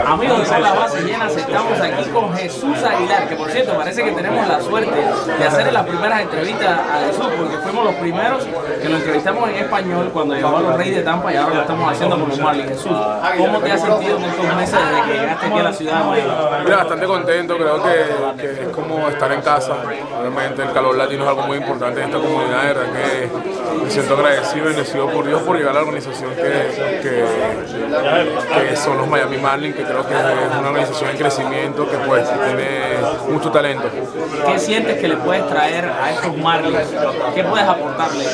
Amigos de Son las Bases Llenas, estamos aquí con Jesús Aguilar, que por cierto parece que tenemos la suerte de hacer las primeras entrevistas a Jesús, porque fuimos los primeros que lo entrevistamos en español cuando llegó a los Reyes de Tampa y ahora lo estamos haciendo con los Marlins. Jesús, ¿cómo te has sentido en estos meses desde que llegaste aquí a la ciudad de Miami? Mira, bastante contento, creo que, que es como estar en casa. Obviamente el calor latino es algo muy importante en esta comunidad, de verdad que me siento agradecido y bendecido por Dios por llegar a la organización que, que, que son los Miami Marlins, que creo que es una organización en crecimiento, que pues tiene mucho talento. ¿Qué sientes que le puedes traer a estos Marlins? ¿Qué puedes aportarle?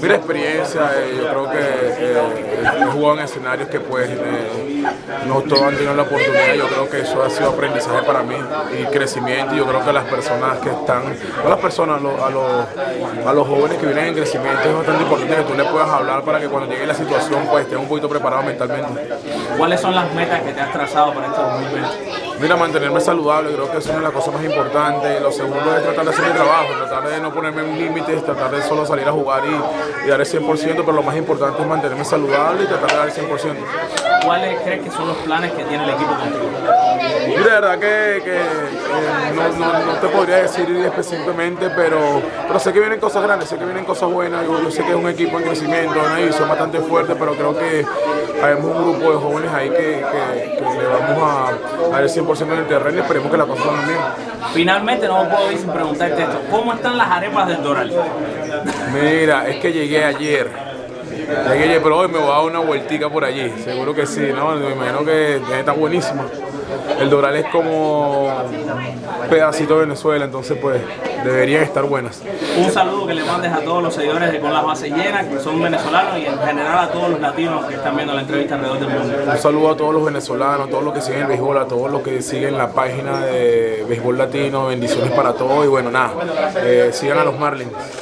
Mira, experiencia, eh, yo creo que eh, he jugado en escenarios que pues eh, no todos han tenido la oportunidad, yo creo que eso ha sido aprendizaje para mí y crecimiento, y yo creo que las personas que están, no las personas, a los, a los, a los jóvenes que vienen en crecimiento es bastante importante que tú le puedas hablar para que cuando llegue la situación pues estés un poquito preparado mentalmente. ¿Cuáles son las metas que te has trazado para este 2020? Mira, mantenerme saludable, creo que es una de las cosas más importantes. Lo segundo es tratar de hacer mi trabajo, tratar de no ponerme en límites, tratar de solo salir a jugar y, y dar el 100%, pero lo más importante es mantenerme saludable y tratar de dar el 100%. ¿Cuáles crees que son los planes que tiene el equipo contigo? De verdad que, que, eh, no, no, no, te podría decir específicamente, pero, pero sé que vienen cosas grandes, sé que vienen cosas buenas. Yo, yo sé que es un equipo en crecimiento, una división bastante fuerte, pero creo que hay un grupo de jóvenes ahí que, que, que le vamos a dar el 100% en el terreno y esperemos que la cosa salga bien. Finalmente, no puedo ir sin preguntarte esto. ¿Cómo están las arepas del Doral? Mira, es que llegué ayer. Pero hoy me voy a dar una vueltica por allí. Seguro que sí, ¿no? Me imagino que está buenísima. El Doral es como pedacito de Venezuela, entonces pues deberían estar buenas. Un saludo que le mandes a todos los seguidores de Con las Bases Llenas, que son venezolanos, y en general a todos los latinos que están viendo la entrevista alrededor del mundo. Un saludo a todos los venezolanos, a todos los que siguen el béisbol, a todos los que siguen la página de Béisbol Latino, bendiciones para todos y bueno, nada, eh, sigan a los Marlins.